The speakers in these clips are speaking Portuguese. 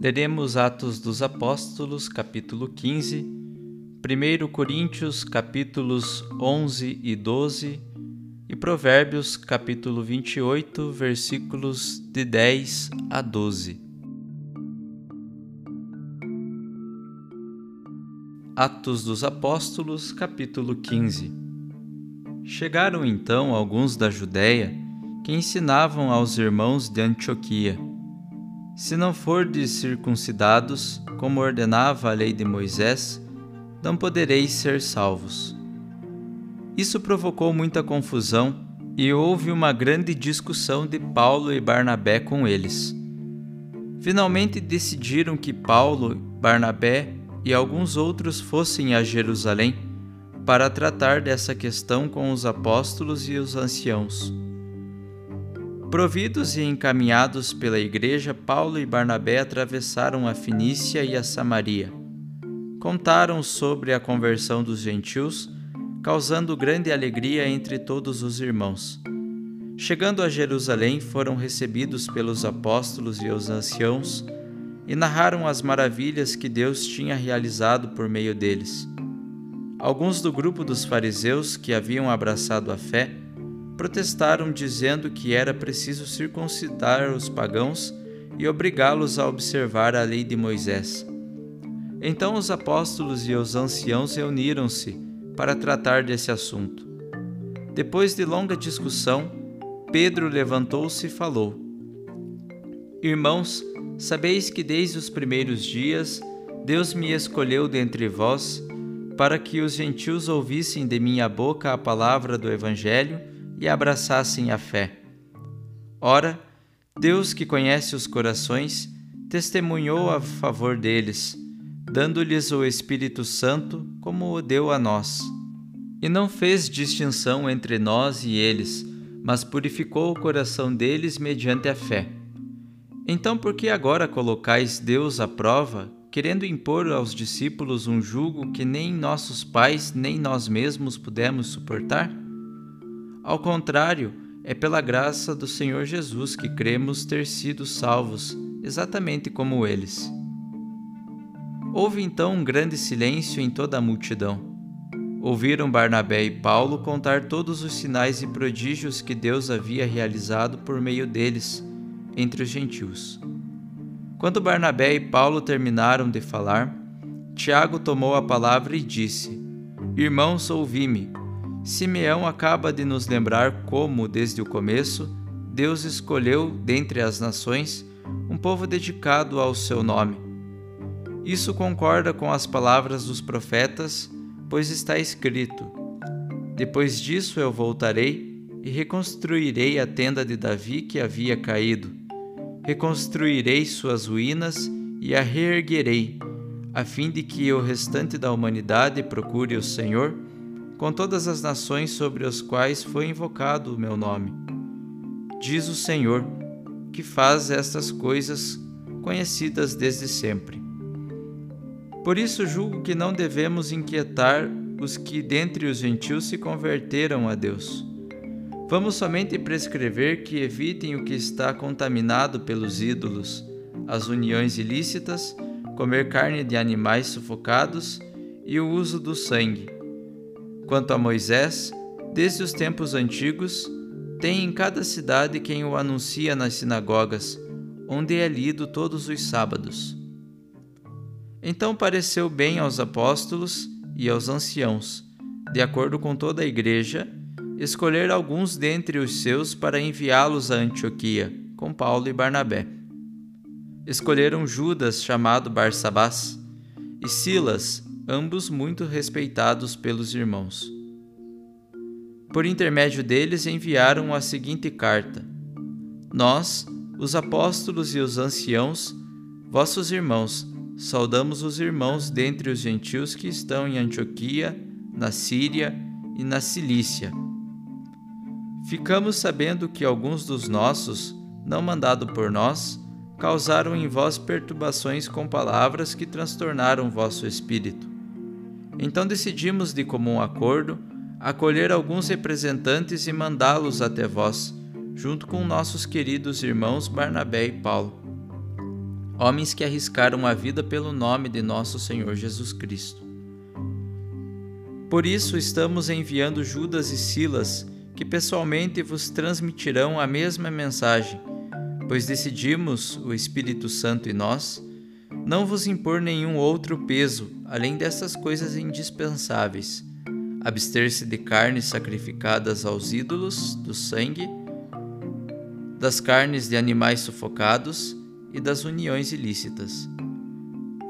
leremos Atos dos Apóstolos, capítulo 15, 1 Coríntios, capítulos 11 e 12 e Provérbios, capítulo 28, versículos de 10 a 12. Atos dos Apóstolos, capítulo 15 Chegaram então alguns da Judéia que ensinavam aos irmãos de Antioquia se não fordes circuncidados, como ordenava a lei de Moisés, não podereis ser salvos. Isso provocou muita confusão e houve uma grande discussão de Paulo e Barnabé com eles. Finalmente decidiram que Paulo, Barnabé e alguns outros fossem a Jerusalém para tratar dessa questão com os apóstolos e os anciãos. Providos e encaminhados pela igreja, Paulo e Barnabé atravessaram a Finícia e a Samaria. Contaram sobre a conversão dos gentios, causando grande alegria entre todos os irmãos. Chegando a Jerusalém, foram recebidos pelos apóstolos e os anciãos e narraram as maravilhas que Deus tinha realizado por meio deles. Alguns do grupo dos fariseus que haviam abraçado a fé protestaram dizendo que era preciso circuncidar os pagãos e obrigá-los a observar a lei de Moisés. Então os apóstolos e os anciãos reuniram-se para tratar desse assunto. Depois de longa discussão, Pedro levantou-se e falou: Irmãos, sabeis que desde os primeiros dias Deus me escolheu dentre vós para que os gentios ouvissem de minha boca a palavra do Evangelho e abraçassem a fé. Ora, Deus que conhece os corações, testemunhou a favor deles, dando-lhes o Espírito Santo como o deu a nós. E não fez distinção entre nós e eles, mas purificou o coração deles mediante a fé. Então, por que agora colocais Deus à prova, querendo impor aos discípulos um jugo que nem nossos pais nem nós mesmos pudemos suportar? Ao contrário, é pela graça do Senhor Jesus que cremos ter sido salvos, exatamente como eles. Houve então um grande silêncio em toda a multidão. ouviram Barnabé e Paulo contar todos os sinais e prodígios que Deus havia realizado por meio deles entre os gentios. Quando Barnabé e Paulo terminaram de falar, Tiago tomou a palavra e disse: Irmãos, ouvi-me. Simeão acaba de nos lembrar como, desde o começo, Deus escolheu dentre as nações um povo dedicado ao seu nome. Isso concorda com as palavras dos profetas pois está escrito: Depois disso eu voltarei e reconstruirei a tenda de Davi que havia caído. Reconstruirei suas ruínas e a reerguerei, a fim de que o restante da humanidade procure o Senhor, com todas as nações sobre as quais foi invocado o meu nome. Diz o Senhor, que faz estas coisas conhecidas desde sempre. Por isso julgo que não devemos inquietar os que dentre os gentios se converteram a Deus. Vamos somente prescrever que evitem o que está contaminado pelos ídolos, as uniões ilícitas, comer carne de animais sufocados e o uso do sangue. Quanto a Moisés, desde os tempos antigos, tem em cada cidade quem o anuncia nas sinagogas, onde é lido todos os sábados. Então pareceu bem aos apóstolos e aos anciãos, de acordo com toda a igreja, escolher alguns dentre os seus para enviá-los a Antioquia, com Paulo e Barnabé. Escolheram Judas, chamado Barsabás, e Silas, ambos muito respeitados pelos irmãos. Por intermédio deles enviaram a seguinte carta: Nós, os apóstolos e os anciãos, vossos irmãos, saudamos os irmãos dentre os gentios que estão em Antioquia, na Síria e na Cilícia. Ficamos sabendo que alguns dos nossos, não mandado por nós, causaram em vós perturbações com palavras que transtornaram vosso espírito. Então decidimos de comum acordo acolher alguns representantes e mandá-los até vós, junto com nossos queridos irmãos Barnabé e Paulo homens que arriscaram a vida pelo nome de nosso Senhor Jesus Cristo. Por isso estamos enviando Judas e Silas, que pessoalmente vos transmitirão a mesma mensagem, pois decidimos, o Espírito Santo e nós, não vos impor nenhum outro peso além dessas coisas indispensáveis: abster-se de carnes sacrificadas aos ídolos, do sangue, das carnes de animais sufocados e das uniões ilícitas.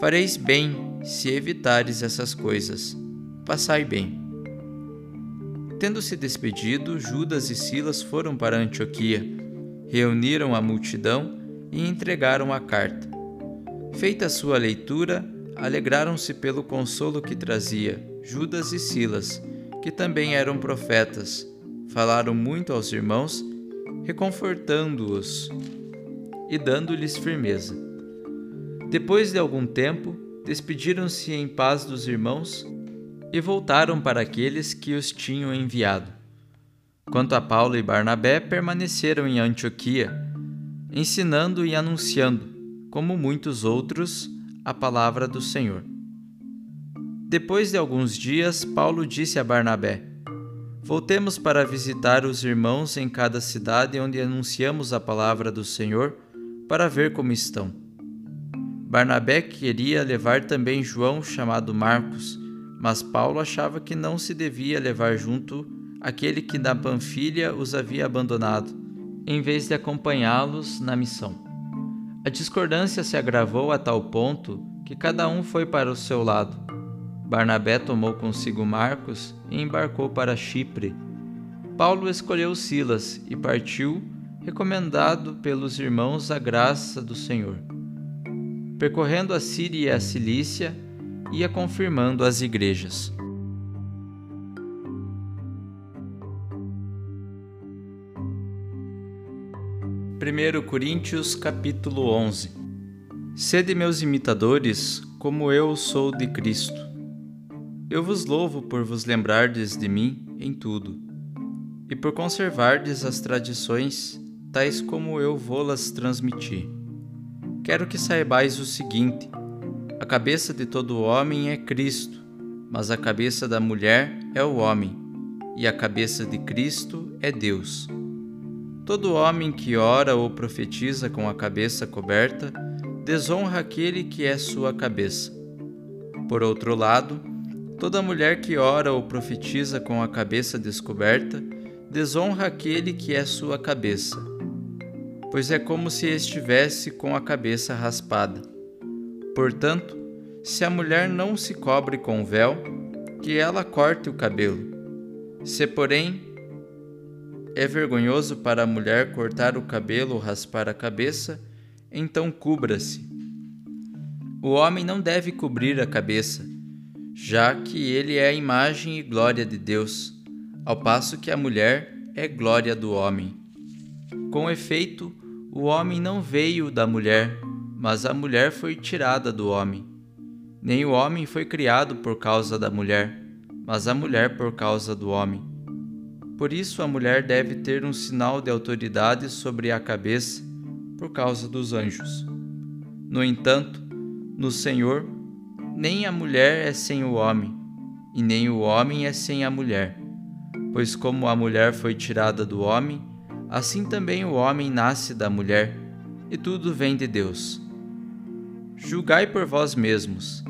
Fareis bem se evitares essas coisas. Passai bem. Tendo-se despedido, Judas e Silas foram para Antioquia, reuniram a multidão e entregaram a carta. Feita a sua leitura, alegraram-se pelo consolo que trazia Judas e Silas, que também eram profetas. Falaram muito aos irmãos, reconfortando-os e dando-lhes firmeza. Depois de algum tempo, despediram-se em paz dos irmãos e voltaram para aqueles que os tinham enviado. Quanto a Paulo e Barnabé, permaneceram em Antioquia, ensinando e anunciando, como muitos outros, a palavra do Senhor. Depois de alguns dias, Paulo disse a Barnabé: Voltemos para visitar os irmãos em cada cidade onde anunciamos a palavra do Senhor para ver como estão. Barnabé queria levar também João, chamado Marcos, mas Paulo achava que não se devia levar junto aquele que na Panfilha os havia abandonado, em vez de acompanhá-los na missão. A discordância se agravou a tal ponto que cada um foi para o seu lado. Barnabé tomou consigo Marcos e embarcou para Chipre. Paulo escolheu Silas e partiu recomendado pelos irmãos a graça do Senhor. Percorrendo a Síria e a Cilícia, ia confirmando as igrejas. Primeiro Coríntios capítulo 11 Sede meus imitadores, como eu sou de Cristo. Eu vos louvo por vos lembrardes de mim em tudo, e por conservardes as tradições tais como eu vou-las transmitir. Quero que saibais o seguinte: a cabeça de todo homem é Cristo, mas a cabeça da mulher é o homem, e a cabeça de Cristo é Deus. Todo homem que ora ou profetiza com a cabeça coberta desonra aquele que é sua cabeça. Por outro lado, toda mulher que ora ou profetiza com a cabeça descoberta desonra aquele que é sua cabeça, pois é como se estivesse com a cabeça raspada. Portanto, se a mulher não se cobre com véu, que ela corte o cabelo. Se, porém, é vergonhoso para a mulher cortar o cabelo ou raspar a cabeça, então cubra-se. O homem não deve cobrir a cabeça, já que ele é a imagem e glória de Deus ao passo que a mulher é glória do homem. Com efeito, o homem não veio da mulher, mas a mulher foi tirada do homem. Nem o homem foi criado por causa da mulher, mas a mulher por causa do homem. Por isso a mulher deve ter um sinal de autoridade sobre a cabeça, por causa dos anjos. No entanto, no Senhor, nem a mulher é sem o homem, e nem o homem é sem a mulher Pois como a mulher foi tirada do homem, assim também o homem nasce da mulher, e tudo vem de Deus. Julgai por vós mesmos.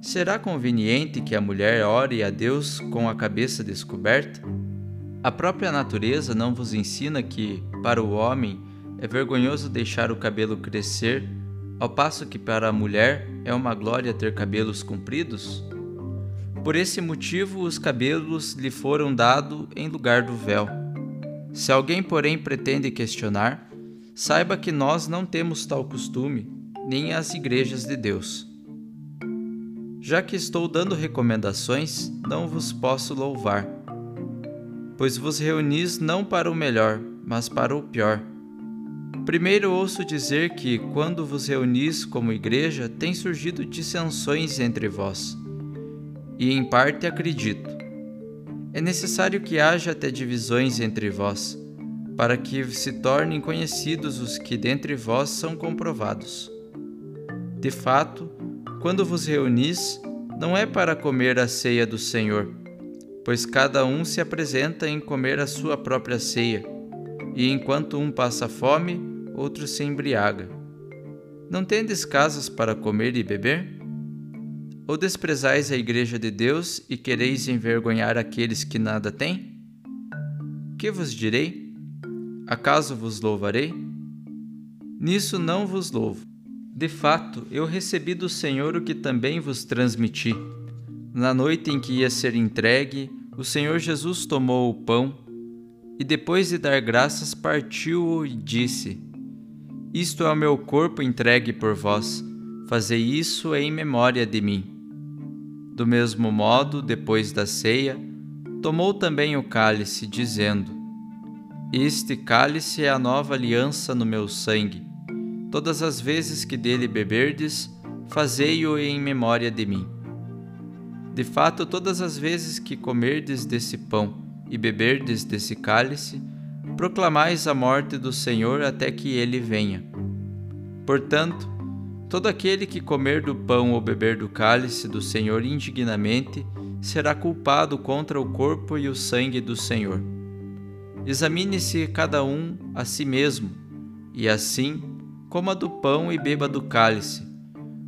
Será conveniente que a mulher ore a Deus com a cabeça descoberta? A própria natureza não vos ensina que, para o homem, é vergonhoso deixar o cabelo crescer, ao passo que para a mulher é uma glória ter cabelos compridos? Por esse motivo, os cabelos lhe foram dados em lugar do véu. Se alguém, porém, pretende questionar, saiba que nós não temos tal costume, nem as igrejas de Deus. Já que estou dando recomendações, não vos posso louvar, pois vos reunis não para o melhor, mas para o pior. Primeiro ouço dizer que, quando vos reunis como igreja, tem surgido dissensões entre vós e em parte acredito. É necessário que haja até divisões entre vós, para que se tornem conhecidos os que dentre vós são comprovados. De fato, quando vos reunis, não é para comer a ceia do Senhor, pois cada um se apresenta em comer a sua própria ceia, e enquanto um passa fome, outro se embriaga. Não tendes casas para comer e beber? Ou desprezais a Igreja de Deus e quereis envergonhar aqueles que nada têm? Que vos direi? Acaso vos louvarei? Nisso não vos louvo. De fato, eu recebi do Senhor o que também vos transmiti. Na noite em que ia ser entregue, o Senhor Jesus tomou o pão e, depois de dar graças, partiu-o e disse: Isto é o meu corpo entregue por vós. Fazei isso em memória de mim. Do mesmo modo, depois da ceia, tomou também o cálice, dizendo: Este cálice é a nova aliança no meu sangue. Todas as vezes que dele beberdes, fazei-o em memória de mim. De fato, todas as vezes que comerdes desse pão e beberdes desse cálice, proclamais a morte do Senhor até que ele venha. Portanto, Todo aquele que comer do pão ou beber do cálice do Senhor indignamente será culpado contra o corpo e o sangue do Senhor. Examine-se cada um a si mesmo, e assim coma do pão e beba do cálice.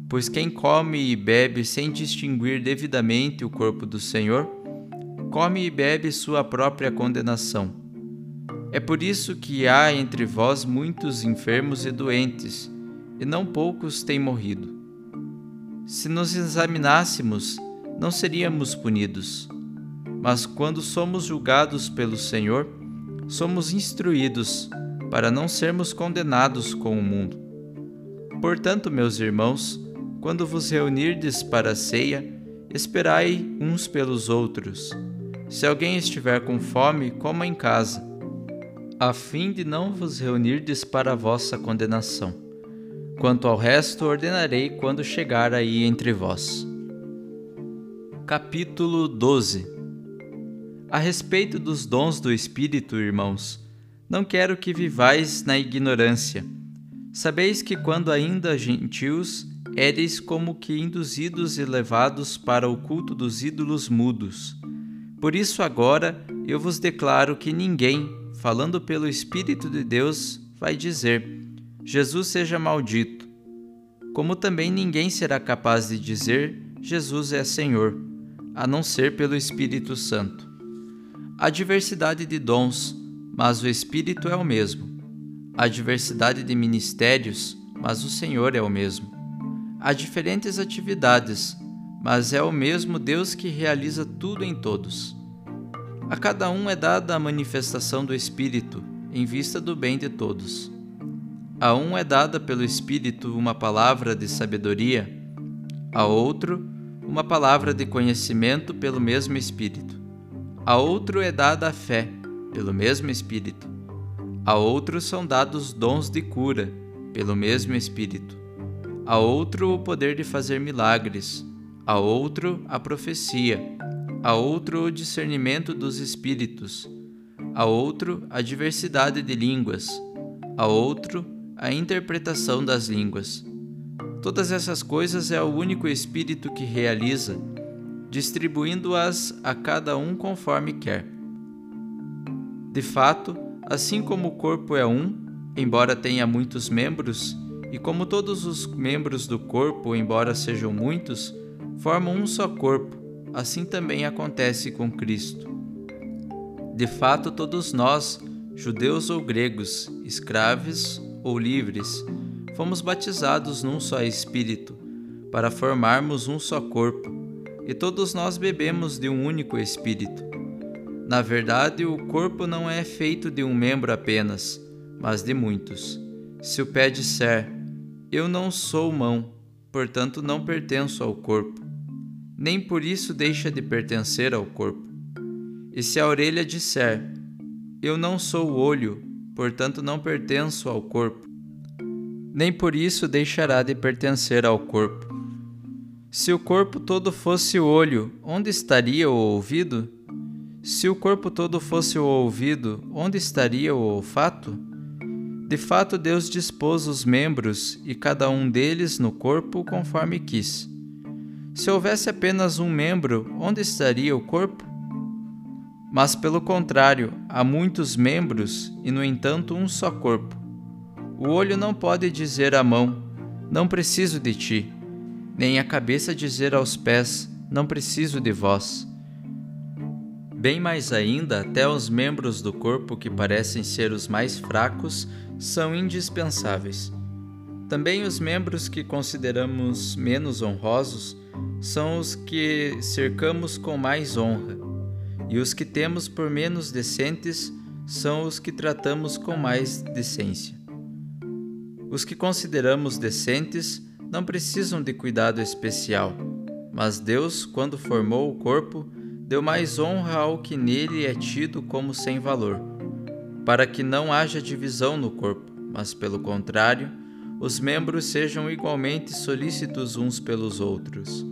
Pois quem come e bebe sem distinguir devidamente o corpo do Senhor, come e bebe sua própria condenação. É por isso que há entre vós muitos enfermos e doentes e não poucos têm morrido. Se nos examinássemos, não seríamos punidos. Mas quando somos julgados pelo Senhor, somos instruídos para não sermos condenados com o mundo. Portanto, meus irmãos, quando vos reunirdes para a ceia, esperai uns pelos outros. Se alguém estiver com fome, coma em casa, a fim de não vos reunirdes para a vossa condenação. Quanto ao resto, ordenarei quando chegar aí entre vós. Capítulo 12 A respeito dos dons do Espírito, irmãos, não quero que vivais na ignorância. Sabeis que quando ainda gentios, éreis como que induzidos e levados para o culto dos ídolos mudos. Por isso, agora eu vos declaro que ninguém, falando pelo Espírito de Deus, vai dizer: Jesus seja maldito. Como também ninguém será capaz de dizer: Jesus é Senhor, a não ser pelo Espírito Santo. Há diversidade de dons, mas o Espírito é o mesmo. Há diversidade de ministérios, mas o Senhor é o mesmo. Há diferentes atividades, mas é o mesmo Deus que realiza tudo em todos. A cada um é dada a manifestação do Espírito, em vista do bem de todos. A um é dada pelo Espírito uma palavra de sabedoria, a outro, uma palavra de conhecimento pelo mesmo Espírito. A outro é dada a fé, pelo mesmo Espírito. A outro são dados dons de cura, pelo mesmo Espírito. A outro o poder de fazer milagres, a outro a profecia a outro o discernimento dos espíritos, a outro a diversidade de línguas, a outro a interpretação das línguas. Todas essas coisas é o único Espírito que realiza, distribuindo-as a cada um conforme quer. De fato, assim como o corpo é um, embora tenha muitos membros, e como todos os membros do corpo, embora sejam muitos, formam um só corpo, assim também acontece com Cristo. De fato, todos nós, judeus ou gregos, escravos ou livres, fomos batizados num só Espírito, para formarmos um só corpo, e todos nós bebemos de um único Espírito. Na verdade, o corpo não é feito de um membro apenas, mas de muitos. Se o pé disser, Eu não sou mão, portanto não pertenço ao corpo, nem por isso deixa de pertencer ao corpo. E se a orelha disser: Eu não sou o olho, portanto não pertenço ao corpo, nem por isso deixará de pertencer ao corpo. Se o corpo todo fosse o olho, onde estaria o ouvido? Se o corpo todo fosse o ouvido, onde estaria o olfato? De fato, Deus dispôs os membros e cada um deles no corpo conforme quis. Se houvesse apenas um membro, onde estaria o corpo? Mas, pelo contrário, há muitos membros e, no entanto, um só corpo. O olho não pode dizer à mão: Não preciso de ti, nem a cabeça dizer aos pés: Não preciso de vós. Bem mais ainda, até os membros do corpo que parecem ser os mais fracos são indispensáveis. Também os membros que consideramos menos honrosos são os que cercamos com mais honra, e os que temos por menos decentes são os que tratamos com mais decência. Os que consideramos decentes não precisam de cuidado especial, mas Deus, quando formou o corpo, deu mais honra ao que nele é tido como sem valor, para que não haja divisão no corpo, mas, pelo contrário, os membros sejam igualmente solícitos uns pelos outros.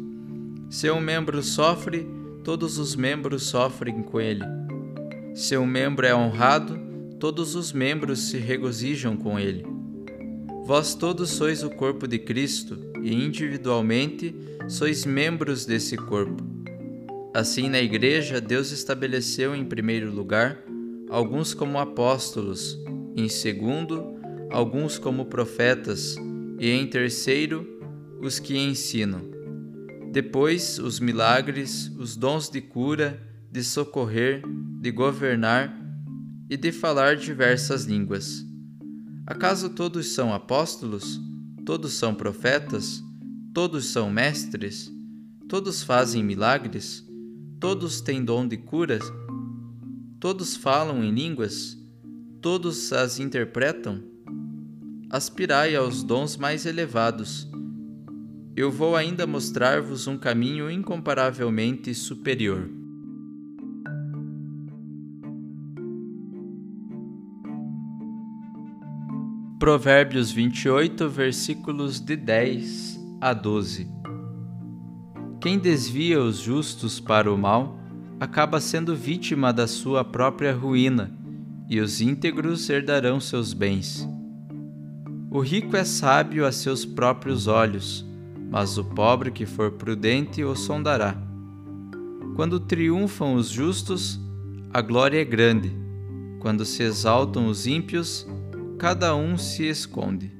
Se um membro sofre, todos os membros sofrem com ele. Se um membro é honrado, todos os membros se regozijam com ele. Vós todos sois o corpo de Cristo e individualmente sois membros desse corpo. Assim, na Igreja, Deus estabeleceu em primeiro lugar alguns como apóstolos, em segundo, alguns como profetas, e em terceiro, os que ensinam depois, os milagres, os dons de cura, de socorrer, de governar e de falar diversas línguas. Acaso todos são apóstolos? Todos são profetas? Todos são mestres? Todos fazem milagres? Todos têm dom de cura? Todos falam em línguas? Todos as interpretam? Aspirai aos dons mais elevados eu vou ainda mostrar-vos um caminho incomparavelmente superior. Provérbios 28, versículos de 10 a 12. Quem desvia os justos para o mal acaba sendo vítima da sua própria ruína, e os íntegros herdarão seus bens. O rico é sábio a seus próprios olhos mas o pobre que for prudente o sondará. Quando triunfam os justos, a glória é grande. Quando se exaltam os ímpios, cada um se esconde.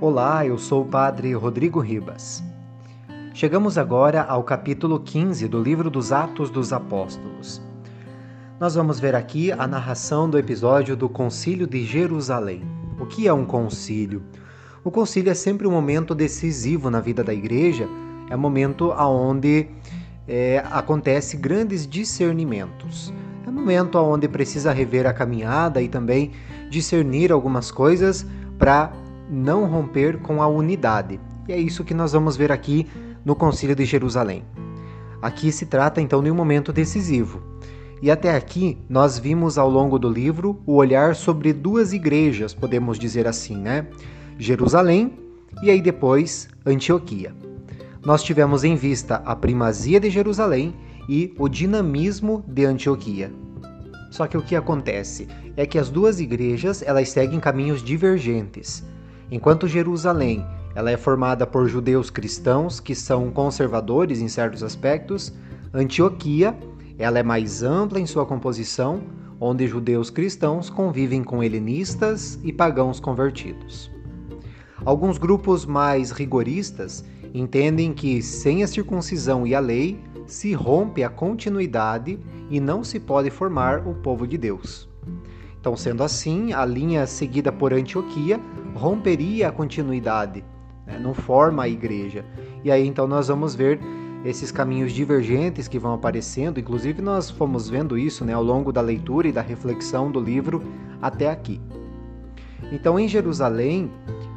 Olá, eu sou o Padre Rodrigo Ribas. Chegamos agora ao capítulo 15 do livro dos Atos dos Apóstolos. Nós vamos ver aqui a narração do episódio do Concílio de Jerusalém. O que é um concílio? O concílio é sempre um momento decisivo na vida da igreja, é um momento onde é, acontece grandes discernimentos. É um momento onde precisa rever a caminhada e também discernir algumas coisas para não romper com a unidade. E é isso que nós vamos ver aqui no Concílio de Jerusalém. Aqui se trata então de um momento decisivo. E até aqui nós vimos ao longo do livro o olhar sobre duas igrejas, podemos dizer assim, né? Jerusalém e aí depois Antioquia. Nós tivemos em vista a primazia de Jerusalém e o dinamismo de Antioquia. Só que o que acontece é que as duas igrejas elas seguem caminhos divergentes. Enquanto Jerusalém ela é formada por judeus cristãos que são conservadores em certos aspectos, Antioquia ela é mais ampla em sua composição, onde judeus cristãos convivem com helenistas e pagãos convertidos. Alguns grupos mais rigoristas entendem que sem a circuncisão e a lei se rompe a continuidade e não se pode formar o povo de Deus. Então, sendo assim, a linha seguida por Antioquia romperia a continuidade, né? não forma a igreja. E aí então nós vamos ver esses caminhos divergentes que vão aparecendo, inclusive nós fomos vendo isso né, ao longo da leitura e da reflexão do livro até aqui. Então, em Jerusalém,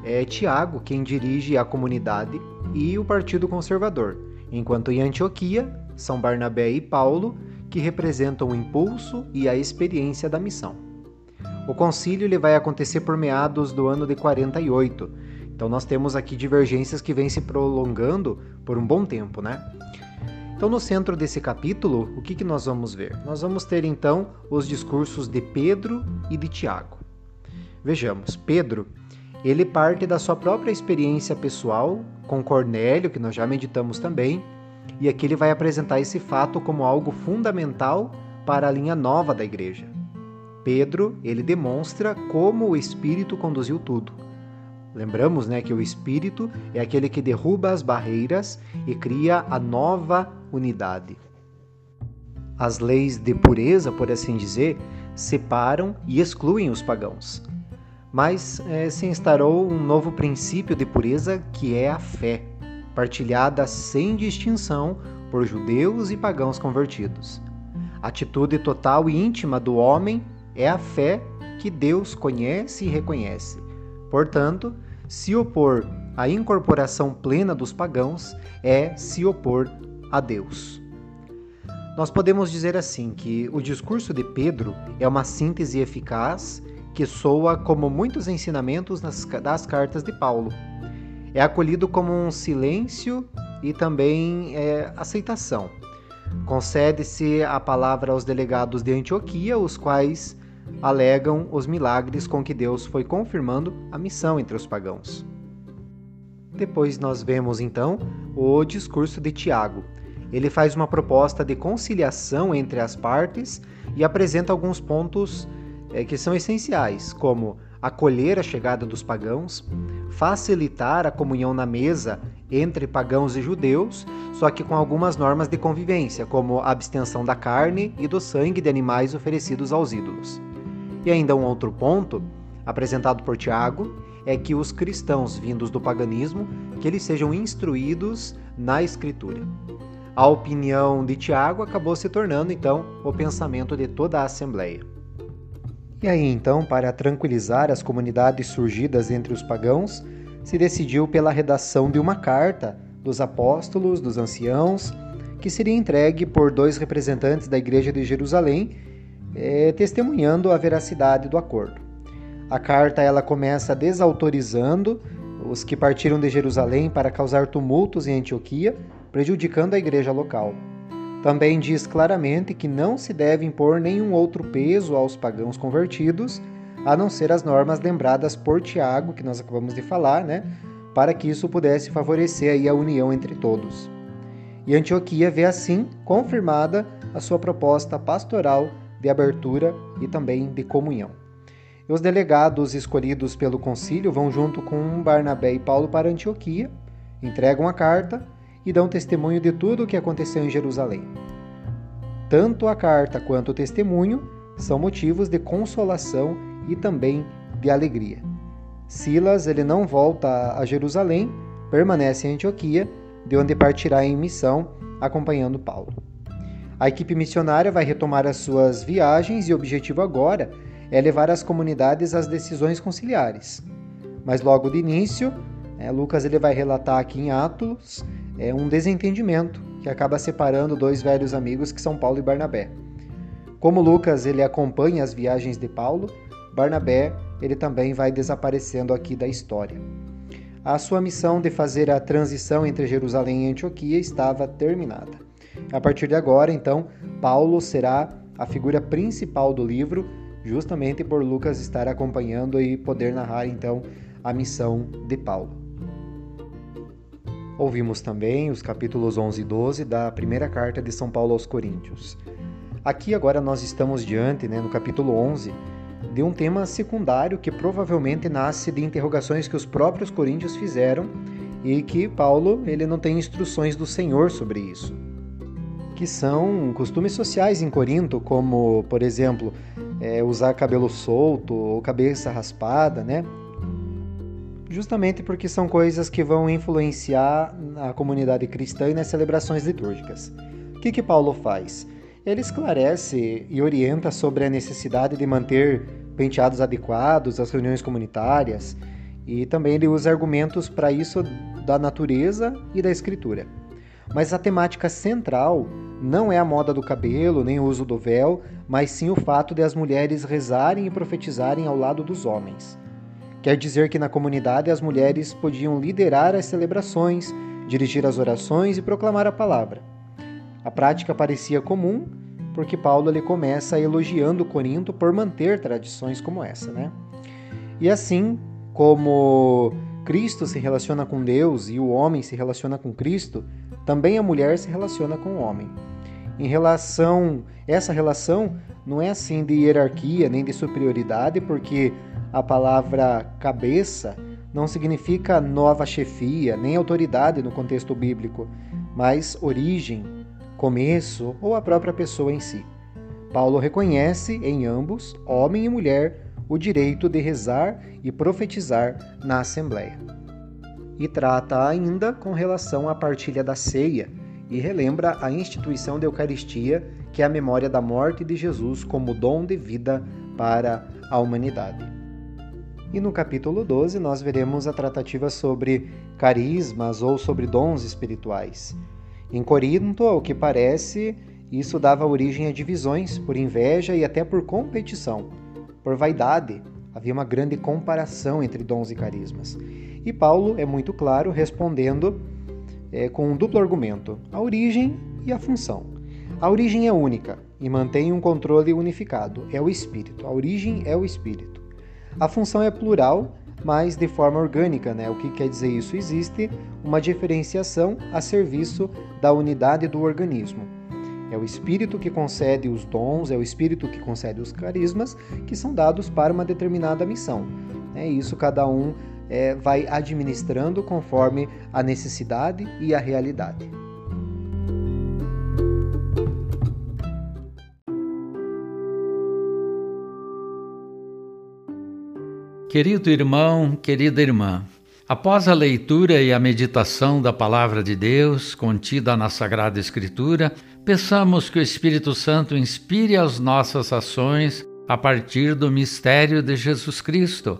é Tiago quem dirige a comunidade e o Partido Conservador, enquanto em Antioquia são Barnabé e Paulo que representam o impulso e a experiência da missão. O concílio ele vai acontecer por meados do ano de 48, então nós temos aqui divergências que vêm se prolongando por um bom tempo, né? Então no centro desse capítulo, o que, que nós vamos ver? Nós vamos ter então os discursos de Pedro e de Tiago. Vejamos, Pedro, ele parte da sua própria experiência pessoal com Cornélio, que nós já meditamos também, e aqui ele vai apresentar esse fato como algo fundamental para a linha nova da igreja. Pedro, ele demonstra como o Espírito conduziu tudo. Lembramos né, que o Espírito é aquele que derruba as barreiras e cria a nova unidade. As leis de pureza, por assim dizer, separam e excluem os pagãos. Mas é, se instaurou um novo princípio de pureza que é a fé, partilhada sem distinção por judeus e pagãos convertidos. Atitude total e íntima do homem é a fé que Deus conhece e reconhece Portanto, se opor à incorporação plena dos pagãos é se opor a Deus. Nós podemos dizer assim que o discurso de Pedro é uma síntese eficaz que soa como muitos ensinamentos das cartas de Paulo. É acolhido como um silêncio e também é, aceitação. Concede-se a palavra aos delegados de Antioquia, os quais alegam os milagres com que Deus foi confirmando a missão entre os pagãos. Depois nós vemos então o discurso de Tiago. Ele faz uma proposta de conciliação entre as partes e apresenta alguns pontos é, que são essenciais, como acolher a chegada dos pagãos, facilitar a comunhão na mesa entre pagãos e judeus, só que com algumas normas de convivência, como a abstenção da carne e do sangue de animais oferecidos aos ídolos. E ainda um outro ponto, apresentado por Tiago, é que os cristãos vindos do paganismo, que eles sejam instruídos na escritura. A opinião de Tiago acabou se tornando então o pensamento de toda a assembleia. E aí então, para tranquilizar as comunidades surgidas entre os pagãos, se decidiu pela redação de uma carta dos apóstolos, dos anciãos, que seria entregue por dois representantes da igreja de Jerusalém é, testemunhando a veracidade do acordo. A carta ela começa desautorizando os que partiram de Jerusalém para causar tumultos em Antioquia, prejudicando a igreja local. Também diz claramente que não se deve impor nenhum outro peso aos pagãos convertidos, a não ser as normas lembradas por Tiago, que nós acabamos de falar, né? Para que isso pudesse favorecer aí a união entre todos. E Antioquia vê assim confirmada a sua proposta pastoral de abertura e também de comunhão. E os delegados escolhidos pelo concílio vão junto com Barnabé e Paulo para Antioquia, entregam a carta e dão testemunho de tudo o que aconteceu em Jerusalém. Tanto a carta quanto o testemunho são motivos de consolação e também de alegria. Silas ele não volta a Jerusalém, permanece em Antioquia, de onde partirá em missão acompanhando Paulo. A equipe missionária vai retomar as suas viagens e o objetivo agora é levar as comunidades às decisões conciliares. Mas logo de início, é, Lucas ele vai relatar aqui em Atos é, um desentendimento que acaba separando dois velhos amigos que são Paulo e Barnabé. Como Lucas ele acompanha as viagens de Paulo, Barnabé ele também vai desaparecendo aqui da história. A sua missão de fazer a transição entre Jerusalém e Antioquia estava terminada. A partir de agora, então, Paulo será a figura principal do livro, justamente por Lucas estar acompanhando e poder narrar então a missão de Paulo. Ouvimos também os capítulos 11 e 12 da primeira carta de São Paulo aos Coríntios. Aqui agora nós estamos diante, né, no capítulo 11, de um tema secundário que provavelmente nasce de interrogações que os próprios coríntios fizeram e que Paulo ele não tem instruções do Senhor sobre isso. Que são costumes sociais em Corinto, como, por exemplo, é, usar cabelo solto ou cabeça raspada, né? justamente porque são coisas que vão influenciar a comunidade cristã e nas celebrações litúrgicas. O que, que Paulo faz? Ele esclarece e orienta sobre a necessidade de manter penteados adequados às reuniões comunitárias e também ele usa argumentos para isso da natureza e da escritura. Mas a temática central não é a moda do cabelo nem o uso do véu, mas sim o fato de as mulheres rezarem e profetizarem ao lado dos homens. Quer dizer que na comunidade as mulheres podiam liderar as celebrações, dirigir as orações e proclamar a palavra. A prática parecia comum, porque Paulo ele começa elogiando Corinto por manter tradições como essa, né? E assim como Cristo se relaciona com Deus e o homem se relaciona com Cristo, também a mulher se relaciona com o homem. Em relação essa relação não é assim de hierarquia nem de superioridade, porque a palavra cabeça não significa nova chefia, nem autoridade no contexto bíblico, mas origem, começo ou a própria pessoa em si. Paulo reconhece em ambos, homem e mulher, o direito de rezar e profetizar na Assembleia. E trata ainda com relação à partilha da ceia e relembra a instituição da Eucaristia, que é a memória da morte de Jesus como dom de vida para a humanidade. E no capítulo 12 nós veremos a tratativa sobre carismas ou sobre dons espirituais. Em Corinto, ao que parece, isso dava origem a divisões por inveja e até por competição, por vaidade. Havia uma grande comparação entre dons e carismas. E Paulo é muito claro respondendo é, com um duplo argumento: a origem e a função. A origem é única e mantém um controle unificado, é o espírito. A origem é o espírito. A função é plural, mas de forma orgânica, né? O que quer dizer isso? Existe uma diferenciação a serviço da unidade do organismo. É o espírito que concede os dons, é o espírito que concede os carismas, que são dados para uma determinada missão. É isso cada um é, vai administrando conforme a necessidade e a realidade. Querido irmão, querida irmã, após a leitura e a meditação da Palavra de Deus contida na Sagrada Escritura, peçamos que o Espírito Santo inspire as nossas ações a partir do mistério de Jesus Cristo,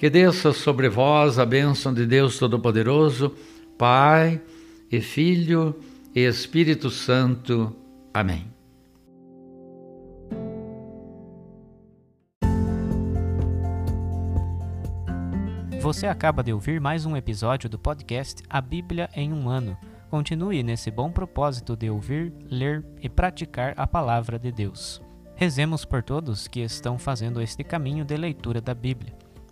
Que desça sobre vós a bênção de Deus Todo-Poderoso, Pai e Filho e Espírito Santo. Amém. Você acaba de ouvir mais um episódio do podcast A Bíblia em um Ano Continue nesse bom propósito de ouvir, ler e praticar a palavra de Deus. Rezemos por todos que estão fazendo este caminho de leitura da Bíblia.